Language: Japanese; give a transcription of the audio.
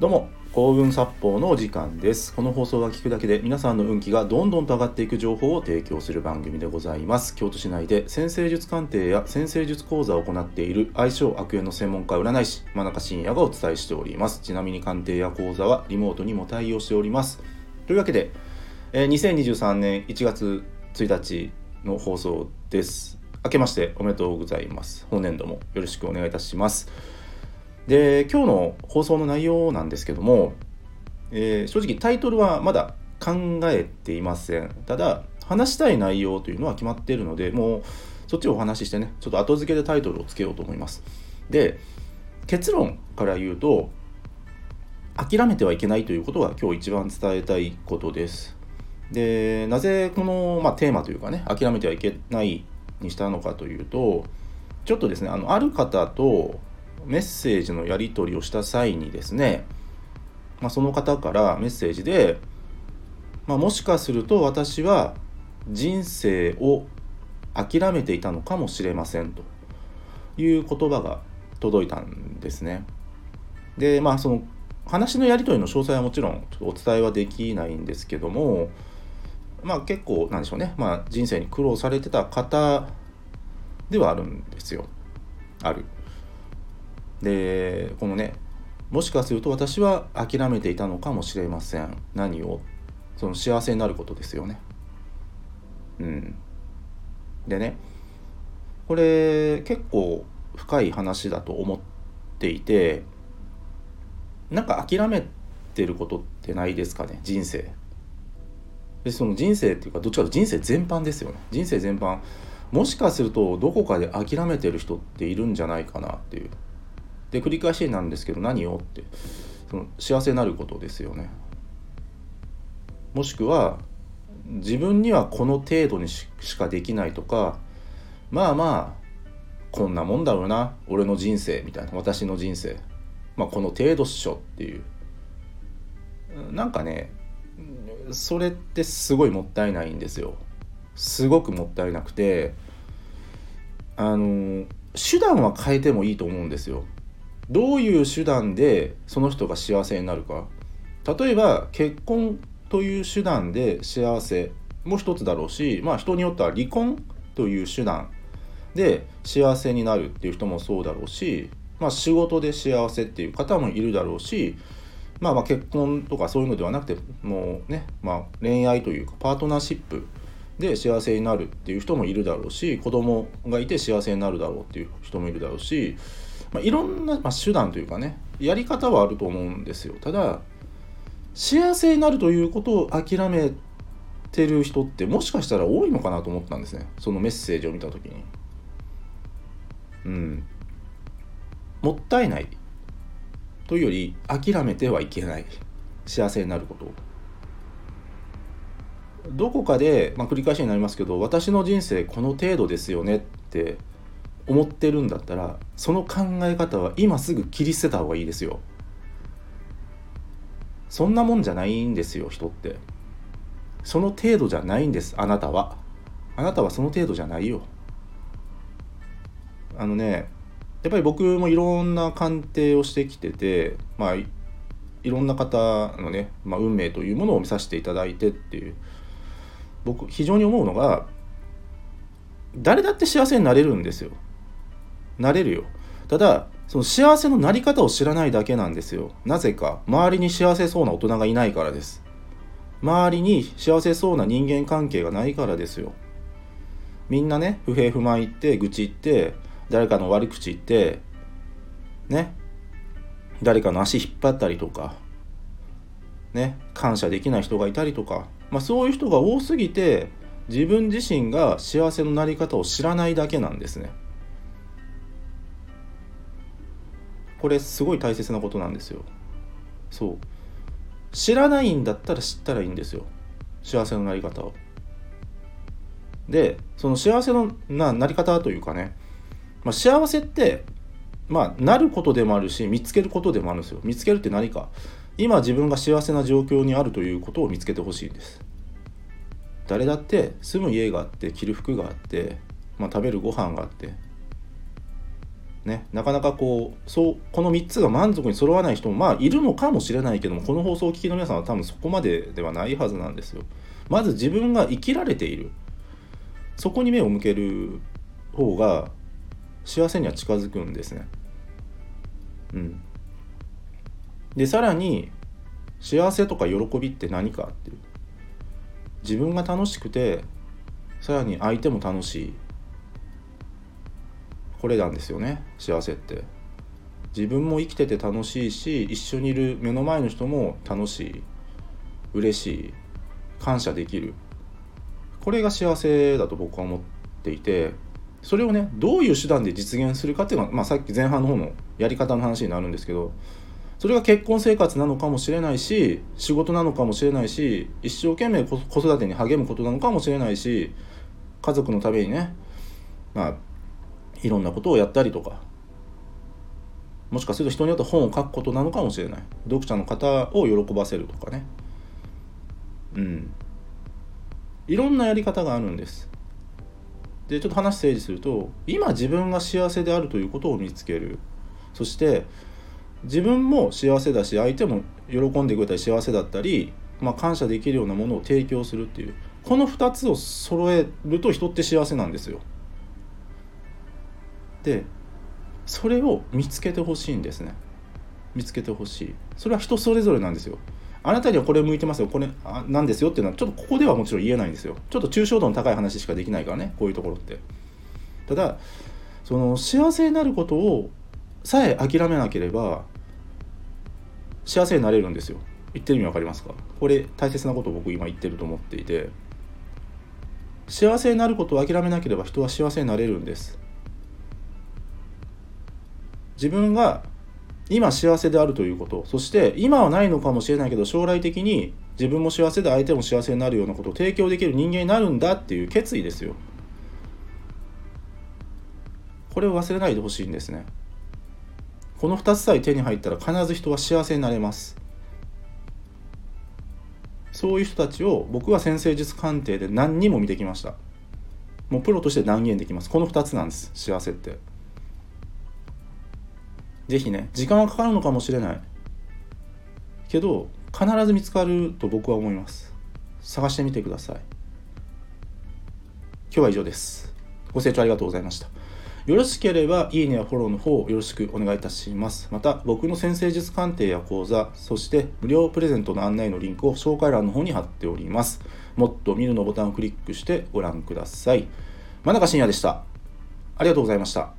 どうも幸運殺法のお時間です。この放送は聞くだけで皆さんの運気がどんどんと上がっていく情報を提供する番組でございます。京都市内で先生術鑑定や先生術講座を行っている相性悪縁の専門家占い師真中信也がお伝えしております。ちなみに鑑定や講座はリモートにも対応しております。というわけで、えー、2023年1月1日の放送です。明けましておめでとうございます。本年度もよろしくお願いいたします。で今日の放送の内容なんですけども、えー、正直タイトルはまだ考えていません。ただ話したい内容というのは決まっているのでもうそっちをお話ししてねちょっと後付けでタイトルをつけようと思います。で結論から言うと諦めてはいけないということが今日一番伝えたいことです。でなぜこの、まあ、テーマというかね諦めてはいけないにしたのかというとちょっとですねあのある方とメッセージのやり取りをした際にですね、まあ、その方からメッセージで、まあ、もしかすると私は人生を諦めていたのかもしれませんという言葉が届いたんですね。でまあその話のやり取りの詳細はもちろんお伝えはできないんですけどもまあ結構なんでしょうね、まあ、人生に苦労されてた方ではあるんですよある。でこのねもしかすると私は諦めていたのかもしれません。何を？その幸せになることですよね。うん。でねこれ結構深い話だと思っていてなんか諦めてることってないですかね人生。でその人生っていうかどっちかというと人生全般ですよね。人生全般。もしかするとどこかで諦めてる人っているんじゃないかなっていう。で繰り返しなんですけど何を？ってその幸せになることですよね。もしくは自分にはこの程度にしかできないとかまあまあこんなもんだろうな。俺の人生みたいな。私の人生。まあこの程度っしょっていう。なんかねそれってすごいもったいないんですよ。すごくもったいなくてあの手段は変えてもいいと思うんですよ。どういう手段でその人が幸せになるか。例えば結婚という手段で幸せも一つだろうしまあ人によっては離婚という手段で幸せになるっていう人もそうだろうし、まあ、仕事で幸せっていう方もいるだろうし、まあ、ま結婚とかそういうのではなくてもうね、まあ、恋愛というかパートナーシップで幸せになるっていう人もいるだろうし子供がいて幸せになるだろうっていう人もいるだろうしまあ、いろんな、まあ、手段というかねやり方はあると思うんですよ。ただ幸せになるということを諦めてる人ってもしかしたら多いのかなと思ったんですね。そのメッセージを見た時に。うん。もったいないというより諦めてはいけない。幸せになることを。どこかで、まあ、繰り返しになりますけど私の人生この程度ですよねって思ってるんだったらその考え方は今すぐ切り捨てた方がいいですよ。そんなもんじゃないんですよ人って。その程度じゃないんですあなたは。あなたはその程度じゃないよ。あのねやっぱり僕もいろんな鑑定をしてきててまあいろんな方のね、まあ、運命というものを見させていただいてっていう。僕非常に思うのが誰だって幸せになれるんですよ。なれるよ。ただその幸せのなり方を知らないだけなんですよ。なぜか。周りに幸せそうな大人がいないからです。周りに幸せそうな人間関係がないからですよ。みんなね不平不満言って愚痴言って誰かの悪口言ってね。誰かの足引っ張ったりとかね。感謝できない人がいたりとか、まあ、そういう人が多すぎて自分自身が幸せのなり方を知らないだけなんですね。これすごい大切なことなんですよ。そう。知らないんだったら知ったらいいんですよ。幸せのなり方を。でその幸せのななり方というかね、まあ、幸せってまあなることでもあるし見つけることでもあるんですよ。見つけるって何か。今自分が幸せな状況にあるということを見つけてほしいんです。誰だって住む家があって着る服があって、まあ、食べるご飯があってね、なかなかこうそうこの3つが満足に揃わない人もまあいるのかもしれないけどもこの放送を聞きの皆さんは多分そこまでではないはずなんですよ。まず自分が生きられている。そこに目を向ける方が幸せには近づくんですね。うん、でさらに幸せとか喜びって何かっていう。自分が楽しくてさらに相手も楽しい。これなんですよね幸せって。自分も生きてて楽しいし一緒にいる目の前の人も楽しい嬉しい感謝できる。これが幸せだと僕は思っていてそれをねどういう手段で実現するかっていうのは、まあ、さっき前半の方のやり方の話になるんですけどそれが結婚生活なのかもしれないし仕事なのかもしれないし一生懸命子育てに励むことなのかもしれないし家族のためにねまあいろんなことをやったりとか。もしかすると人によって本を書くことなのかもしれない。読者の方を喜ばせるとかね。うん。いろんなやり方があるんです。でちょっと話整理すると今自分が幸せであるということを見つける。そして自分も幸せだし相手も喜んでくれたり幸せだったり、まあ、感謝できるようなものを提供するっていうこの2つを揃えると人って幸せなんですよ。でそれを見つけてほしいんですね。見つけてほしい。それは人それぞれなんですよ。あなたにはこれ向いてますよ、これあなんですよっていうのは、ちょっとここではもちろん言えないんですよ。ちょっと抽象度の高い話しかできないからね、こういうところって。ただ、その幸せになることをさえ諦めなければ幸せになれるんですよ言ってる意味分かりますか？これ大切なことを僕今言ってると思っていて幸せになることを諦めなければ人は幸せになれるんです自分が今幸せであるということそして今はないのかもしれないけど将来的に自分も幸せで相手も幸せになるようなことを提供できる人間になるんだっていう決意ですよ。これを忘れないでほしいんですね。この2つさえ手に入ったら必ず人は幸せになれます。そういう人たちを僕は先生術鑑定で何人も見てきました。もうプロとして断言できます。この2つなんです。幸せって。是非ね時間はかかるのかもしれないけど必ず見つかると僕は思います探してみてください今日は以上ですご清聴ありがとうございましたよろしければいいねやフォローの方よろしくお願いいたします。また僕の先生術鑑定や講座、そして無料プレゼントの案内のリンクを紹介欄の方に貼っております。もっと見るのボタンをクリックしてご覧ください。真中信也でした。ありがとうございました。